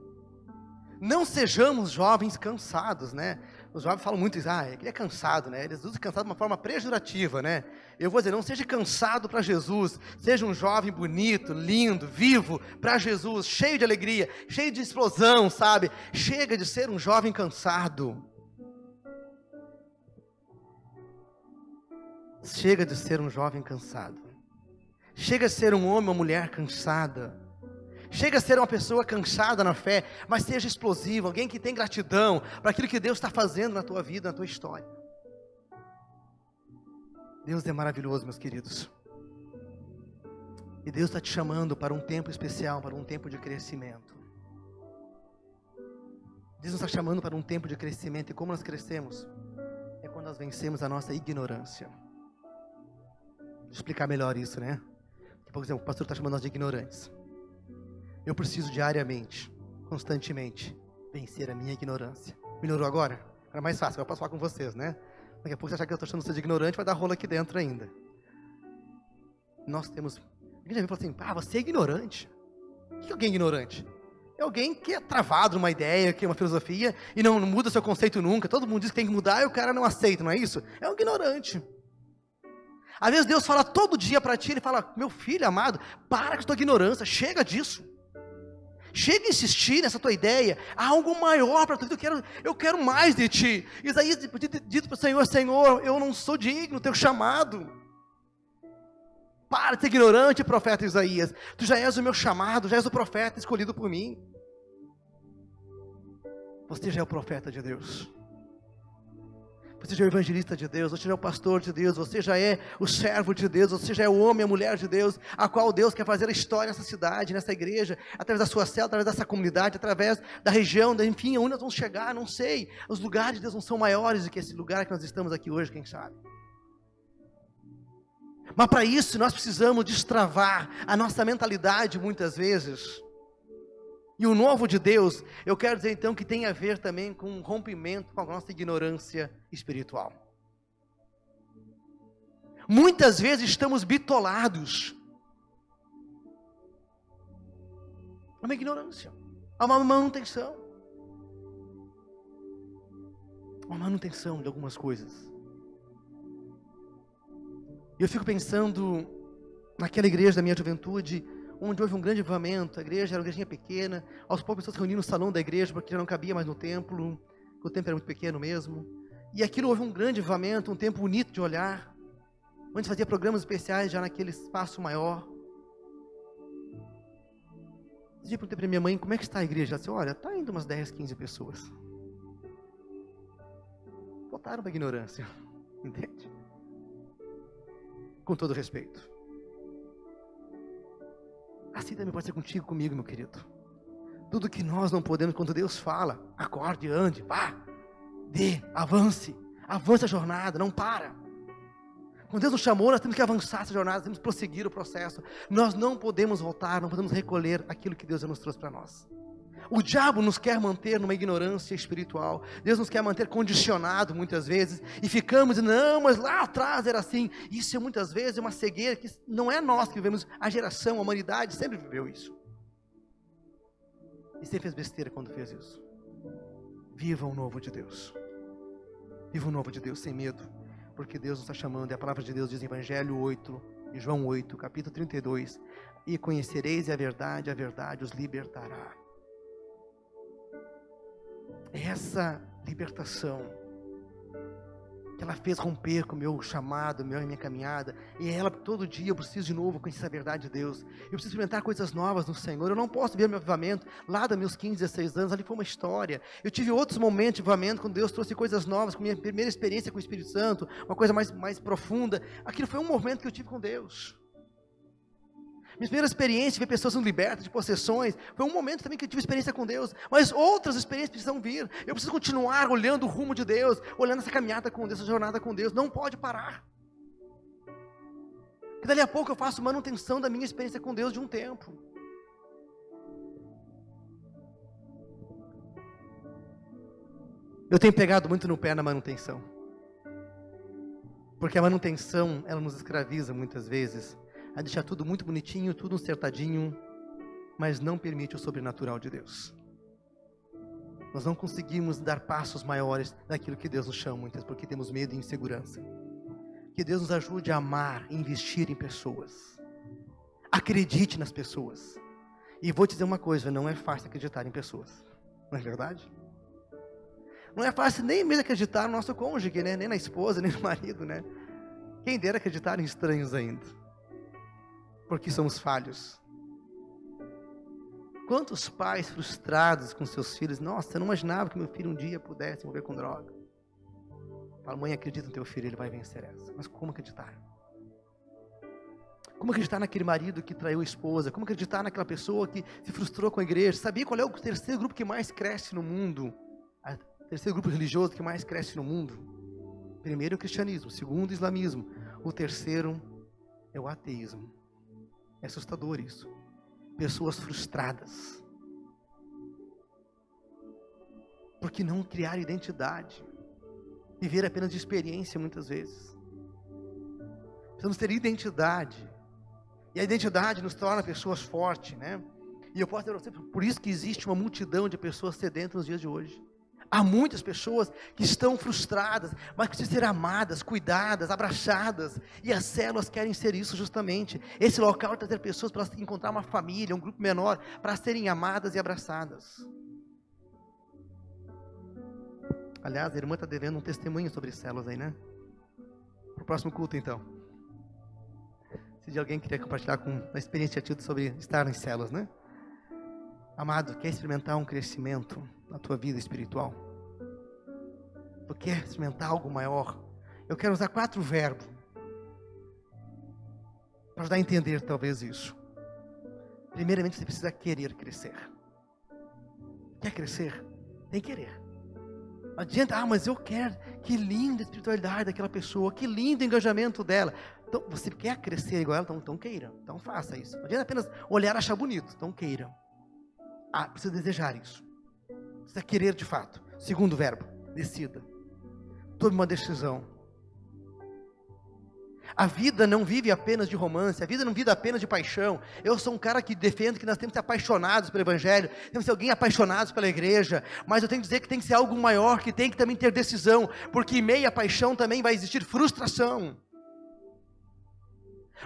Não sejamos jovens cansados, né? Os jovens falam muito isso, ah, ele é cansado, né? Eles usam cansado de uma forma pejorativa, né? Eu vou dizer, não seja cansado para Jesus, seja um jovem bonito, lindo, vivo para Jesus, cheio de alegria, cheio de explosão, sabe? Chega de ser um jovem cansado. Chega de ser um jovem cansado. Chega de ser um homem ou mulher cansada. Chega a ser uma pessoa cansada na fé, mas seja explosivo, alguém que tem gratidão para aquilo que Deus está fazendo na tua vida, na tua história. Deus é maravilhoso, meus queridos. E Deus está te chamando para um tempo especial, para um tempo de crescimento. Deus nos está chamando para um tempo de crescimento. E como nós crescemos? É quando nós vencemos a nossa ignorância. Explicar melhor isso, né? Por exemplo, o pastor está chamando nós de ignorantes. Eu preciso diariamente, constantemente, vencer a minha ignorância. Melhorou agora? Era mais fácil, eu posso falar com vocês, né? Daqui a pouco você achar que eu estou achando você de ignorante, vai dar rola aqui dentro ainda. Nós temos. Alguém já me falou assim: ah, você é ignorante. O que é alguém ignorante? É alguém que é travado numa ideia, que é uma filosofia, e não muda seu conceito nunca. Todo mundo diz que tem que mudar e o cara não aceita, não é isso? É um ignorante. Às vezes Deus fala todo dia para ti, ele fala: Meu filho amado, para com a tua ignorância, chega disso. Chega a insistir nessa tua ideia. Há algo maior para tu. Eu quero, eu quero mais de ti. Isaías dito para o Senhor: Senhor, eu não sou digno do teu chamado. Para de ser ignorante, profeta Isaías. Tu já és o meu chamado, já és o profeta escolhido por mim. Você já é o profeta de Deus. Você já é o evangelista de Deus, você já é o pastor de Deus, você já é o servo de Deus, você já é o homem, a mulher de Deus, a qual Deus quer fazer a história nessa cidade, nessa igreja, através da sua célula, através dessa comunidade, através da região, enfim, onde nós vamos chegar, não sei. Os lugares de Deus não são maiores do que esse lugar que nós estamos aqui hoje, quem sabe. Mas para isso nós precisamos destravar a nossa mentalidade muitas vezes e o novo de Deus, eu quero dizer então que tem a ver também com um rompimento com a nossa ignorância espiritual. Muitas vezes estamos bitolados. Há uma ignorância, há uma manutenção. Uma manutenção de algumas coisas. Eu fico pensando naquela igreja da minha juventude, onde houve um grande avivamento, a igreja era uma igrejinha pequena, aos poucos pessoas se reuniam no salão da igreja, porque já não cabia mais no templo, o templo era muito pequeno mesmo. E aquilo houve um grande avivamento, um tempo bonito de olhar, onde fazia programas especiais já naquele espaço maior. Eu perguntei para minha mãe, como é que está a igreja? Ela disse, olha, está indo umas 10, 15 pessoas. Voltaram para a ignorância, entende? Com todo respeito. Assim também pode ser contigo, comigo, meu querido. Tudo que nós não podemos, quando Deus fala, acorde, ande, vá, dê, avance, avance a jornada, não para. Quando Deus nos chamou, nós temos que avançar essa jornada, temos que prosseguir o processo. Nós não podemos voltar, não podemos recolher aquilo que Deus já nos trouxe para nós. O diabo nos quer manter numa ignorância espiritual. Deus nos quer manter condicionado muitas vezes. E ficamos, não, mas lá atrás era assim. Isso é muitas vezes uma cegueira que não é nós que vivemos. A geração, a humanidade sempre viveu isso. E sempre fez besteira quando fez isso. Viva o novo de Deus. Viva o novo de Deus sem medo. porque Deus nos está chamando, e a palavra de Deus diz em Evangelho 8, em João 8, capítulo 32, e conhecereis a verdade, a verdade os libertará. Essa libertação que ela fez romper com o meu chamado, meu, minha caminhada. E ela, todo dia, eu preciso de novo conhecer a verdade de Deus. Eu preciso experimentar coisas novas no Senhor. Eu não posso ver meu avivamento lá dos meus 15, 16 anos. Ali foi uma história. Eu tive outros momentos de avivamento, quando Deus trouxe coisas novas, com minha primeira experiência com o Espírito Santo, uma coisa mais, mais profunda. Aquilo foi um momento que eu tive com Deus. Minha primeira experiência, ver pessoas sendo libertas de possessões, foi um momento também que eu tive experiência com Deus, mas outras experiências precisam vir. Eu preciso continuar olhando o rumo de Deus, olhando essa caminhada com Deus, essa jornada com Deus, não pode parar. E dali a pouco eu faço manutenção da minha experiência com Deus de um tempo. Eu tenho pegado muito no pé na manutenção. Porque a manutenção, ela nos escraviza muitas vezes a deixar tudo muito bonitinho, tudo acertadinho, mas não permite o sobrenatural de Deus. Nós não conseguimos dar passos maiores daquilo que Deus nos chama muitas porque temos medo e insegurança. Que Deus nos ajude a amar investir em pessoas. Acredite nas pessoas. E vou te dizer uma coisa, não é fácil acreditar em pessoas. Não é verdade? Não é fácil nem mesmo acreditar no nosso cônjuge, né? nem na esposa, nem no marido, né? Quem dera acreditar em estranhos ainda porque somos falhos. Quantos pais frustrados com seus filhos? Nossa, eu não imaginava que meu filho um dia pudesse envolver com droga. Fala, mãe, acredita no teu filho, ele vai vencer essa. Mas como acreditar? Como acreditar naquele marido que traiu a esposa? Como acreditar naquela pessoa que se frustrou com a igreja? Sabia qual é o terceiro grupo que mais cresce no mundo? O terceiro grupo religioso que mais cresce no mundo? Primeiro é o cristianismo, segundo o islamismo, o terceiro é o ateísmo. É assustador isso. Pessoas frustradas. Porque não criar identidade. Viver apenas de experiência muitas vezes. Precisamos ter identidade. E a identidade nos torna pessoas fortes, né? E eu posso dizer por isso que existe uma multidão de pessoas sedentas nos dias de hoje. Há muitas pessoas que estão frustradas, mas precisam ser amadas, cuidadas, abraçadas. E as células querem ser isso justamente. Esse local é trazer pessoas para encontrar uma família, um grupo menor, para serem amadas e abraçadas. Aliás, a irmã está devendo um testemunho sobre células aí, né? Para o próximo culto, então. Se de alguém queria compartilhar com a experiência tido sobre estar em células, né? Amado, quer experimentar um crescimento na tua vida espiritual? Tu quer experimentar algo maior? Eu quero usar quatro verbos para ajudar a entender talvez isso. Primeiramente, você precisa querer crescer. Quer crescer? Tem que querer. Não adianta, ah, mas eu quero. Que linda a espiritualidade daquela pessoa, que lindo o engajamento dela. Então, você quer crescer igual ela? Então, então queira. Então faça isso. Não adianta apenas olhar e achar bonito. Então queira. Ah, precisa desejar isso. Precisa querer de fato. Segundo verbo, decida. Tome uma decisão. A vida não vive apenas de romance, a vida não vive apenas de paixão. Eu sou um cara que defende que nós temos que ser apaixonados pelo Evangelho, temos que ser alguém apaixonados pela igreja, mas eu tenho que dizer que tem que ser algo maior, que tem que também ter decisão, porque em meio à paixão também vai existir frustração.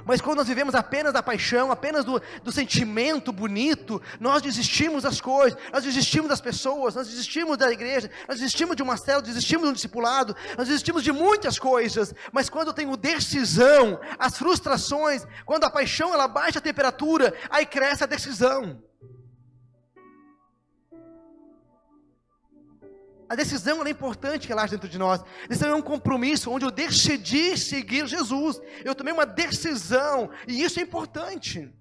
Mas quando nós vivemos apenas da paixão, apenas do, do, sentimento bonito, nós desistimos das coisas, nós desistimos das pessoas, nós desistimos da igreja, nós desistimos de uma célula, desistimos de um discipulado, nós desistimos de muitas coisas. Mas quando eu tenho decisão, as frustrações, quando a paixão ela baixa a temperatura, aí cresce a decisão. A decisão é importante que ela haja dentro de nós. A decisão é um compromisso onde eu decidi seguir Jesus. Eu tomei uma decisão e isso é importante.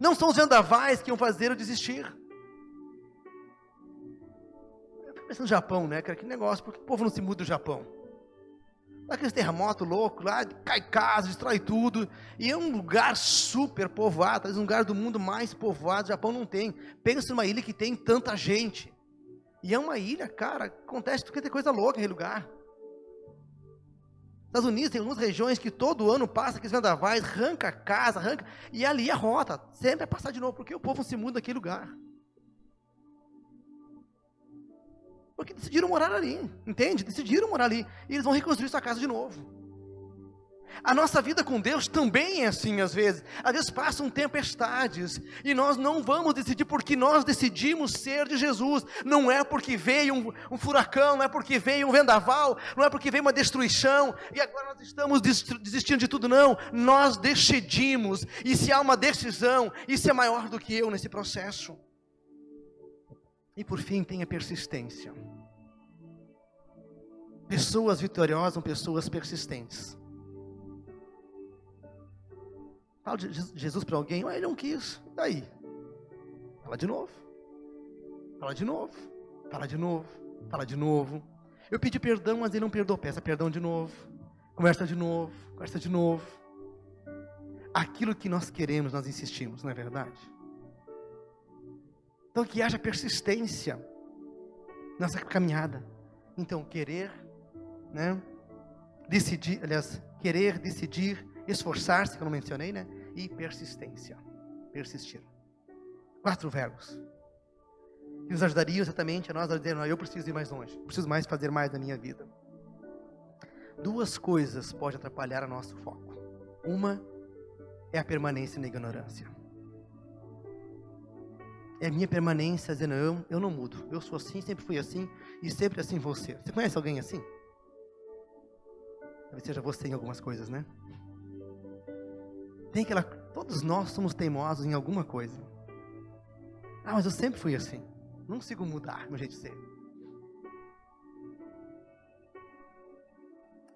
Não são os vendavais que iam fazer eu desistir. Eu pensando no Japão, né, cara? Que negócio, porque o povo não se muda do Japão? Aqueles terremotos loucos lá, cai casa, destrói tudo. E é um lugar super povoado, talvez um lugar do mundo mais povoado. O Japão não tem. Pensa numa ilha que tem tanta gente. E é uma ilha, cara, acontece tudo que tem coisa louca naquele lugar. Estados Unidos tem algumas regiões que todo ano passa aqueles vendavais, arranca a casa, arranca, e ali a rota, sempre é passar de novo, porque o povo se muda naquele lugar. Porque decidiram morar ali, entende? Decidiram morar ali. E eles vão reconstruir sua casa de novo. A nossa vida com Deus também é assim às vezes. Às vezes passam tempestades e nós não vamos decidir porque nós decidimos ser de Jesus. Não é porque veio um, um, furacão, não é porque veio um vendaval, não é porque veio uma destruição e agora nós estamos desistindo de tudo, não. Nós decidimos e se há uma decisão, isso é maior do que eu nesse processo. E por fim, tenha persistência. Pessoas vitoriosas são pessoas persistentes. Fala de Jesus para alguém, ele não quis. Daí? Fala de novo. Fala de novo. Fala de novo. Fala de novo. Eu pedi perdão, mas ele não perdoou. Peça perdão de novo. Conversa de novo. Conversa de novo. Aquilo que nós queremos, nós insistimos, não é verdade? Então que haja persistência nessa caminhada. Então, querer, né? Decidir, aliás, querer, decidir, esforçar-se, que eu não mencionei, né? E persistência. Persistir. Quatro verbos. Que nos ajudariam exatamente a nós a dizer, não, eu preciso ir mais longe, preciso mais fazer mais da minha vida. Duas coisas podem atrapalhar o nosso foco. Uma é a permanência na ignorância. É a minha permanência dizendo, eu, eu não mudo, eu sou assim, sempre fui assim e sempre assim vou ser. Você conhece alguém assim? Talvez seja você em algumas coisas, né? Tem aquela. Todos nós somos teimosos em alguma coisa. Ah, mas eu sempre fui assim. Não consigo mudar meu jeito de ser.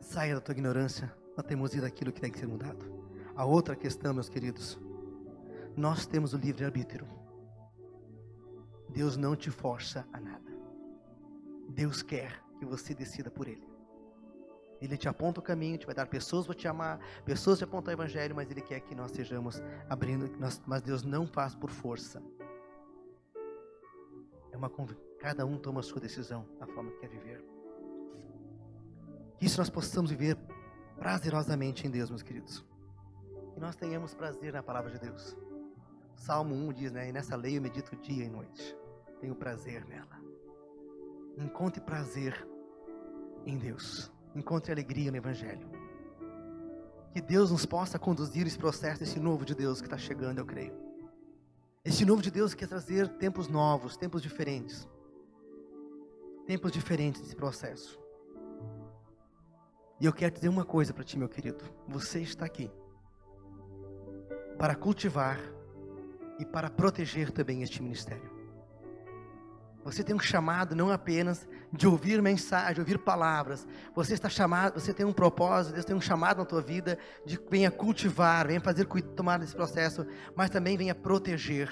Saia da tua ignorância, da teimosia daquilo que tem que ser mudado. A outra questão, meus queridos, nós temos o livre-arbítrio. Deus não te força a nada. Deus quer que você decida por Ele. Ele te aponta o caminho, te vai dar pessoas para te amar, pessoas te apontar o evangelho, mas Ele quer que nós sejamos abrindo, mas Deus não faz por força. É uma cada um toma a sua decisão, a forma que quer viver. Que isso nós possamos viver prazerosamente em Deus, meus queridos. Que nós tenhamos prazer na palavra de Deus. Salmo 1 diz, né? E nessa lei eu medito dia e noite. Tenho prazer nela. Encontre prazer em Deus encontre alegria no Evangelho. Que Deus nos possa conduzir esse processo, esse novo de Deus que está chegando, eu creio. Esse novo de Deus quer trazer tempos novos, tempos diferentes. Tempos diferentes nesse processo. E eu quero dizer uma coisa para ti, meu querido. Você está aqui para cultivar e para proteger também este ministério. Você tem um chamado não apenas de ouvir mensagem, ouvir palavras. Você está chamado, você tem um propósito, Deus tem um chamado na tua vida de venha cultivar, venha fazer tomar esse processo, mas também venha proteger.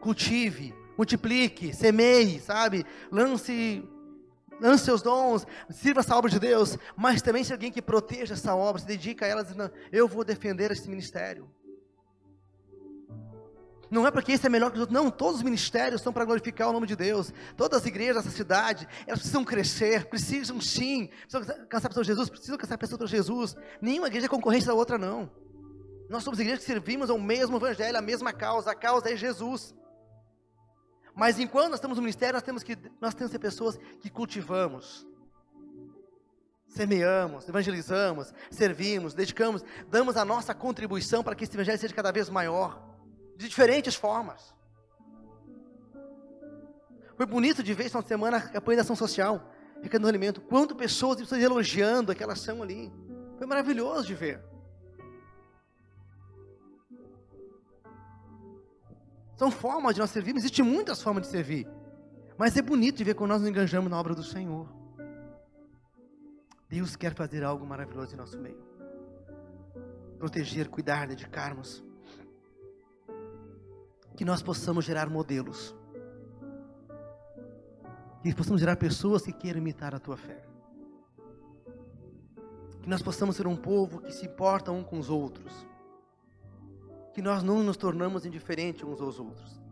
Cultive, multiplique, semeie, sabe? Lance lance seus dons, sirva essa obra de Deus, mas também se alguém que proteja essa obra, se dedica a ela, dizendo, eu vou defender esse ministério. Não é porque esse é melhor que os outros. Não, todos os ministérios são para glorificar o nome de Deus. Todas as igrejas dessa cidade, elas precisam crescer, precisam sim. Precisam alcançar pessoas Jesus, precisam alcançar pessoas para Jesus. Nenhuma igreja é concorrência da outra, não. Nós somos igrejas que servimos ao mesmo evangelho, à mesma causa. A causa é Jesus. Mas enquanto nós estamos no ministério, nós temos que, nós temos que ser pessoas que cultivamos, semeamos, evangelizamos, servimos, dedicamos, damos a nossa contribuição para que esse evangelho seja cada vez maior de diferentes formas. Foi bonito de ver essa semana a campanha ação social, no alimento. Quanto pessoas, pessoas elogiando aquela ação ali. Foi maravilhoso de ver. São formas de nós servirmos, existem muitas formas de servir. Mas é bonito de ver quando nós nos engajamos na obra do Senhor. Deus quer fazer algo maravilhoso em nosso meio. Proteger, cuidar, dedicarmos que nós possamos gerar modelos. Que possamos gerar pessoas que queiram imitar a tua fé. Que nós possamos ser um povo que se importa um com os outros. Que nós não nos tornamos indiferentes uns aos outros.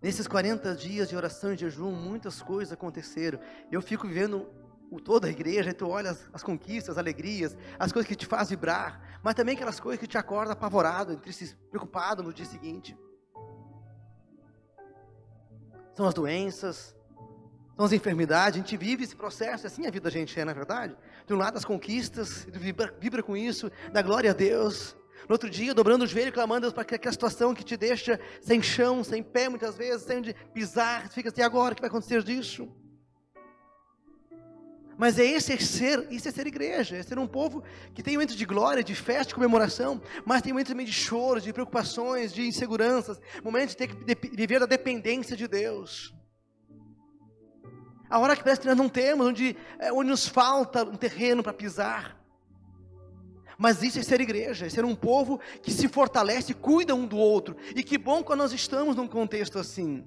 Nesses 40 dias de oração e jejum, muitas coisas aconteceram. Eu fico vivendo o toda a igreja, tu olha as, as, conquistas, as alegrias, as coisas que te fazem vibrar, mas também aquelas coisas que te acordam apavorado, preocupado no dia seguinte. são as doenças, são as enfermidades. A gente vive esse processo, assim a vida da gente é, na é verdade. De um lado, as conquistas, vibra, vibra com isso, dá glória a Deus. No outro dia, dobrando o joelho, clamando para que aquela situação que te deixa sem chão, sem pé, muitas vezes, sem pisar, fica assim, agora o que vai acontecer disso? Mas é esse ser, isso é ser igreja, é ser um povo que tem momentos de glória, de festa, de comemoração, mas tem momentos também de choro, de preocupações, de inseguranças, momentos de ter que viver da dependência de Deus. A hora que parece que nós não temos, onde, é, onde nos falta um terreno para pisar. Mas isso é ser igreja, é ser um povo que se fortalece, cuida um do outro. E que bom quando nós estamos num contexto assim.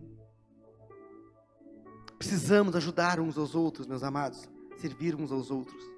Precisamos ajudar uns aos outros, meus amados servir uns aos outros.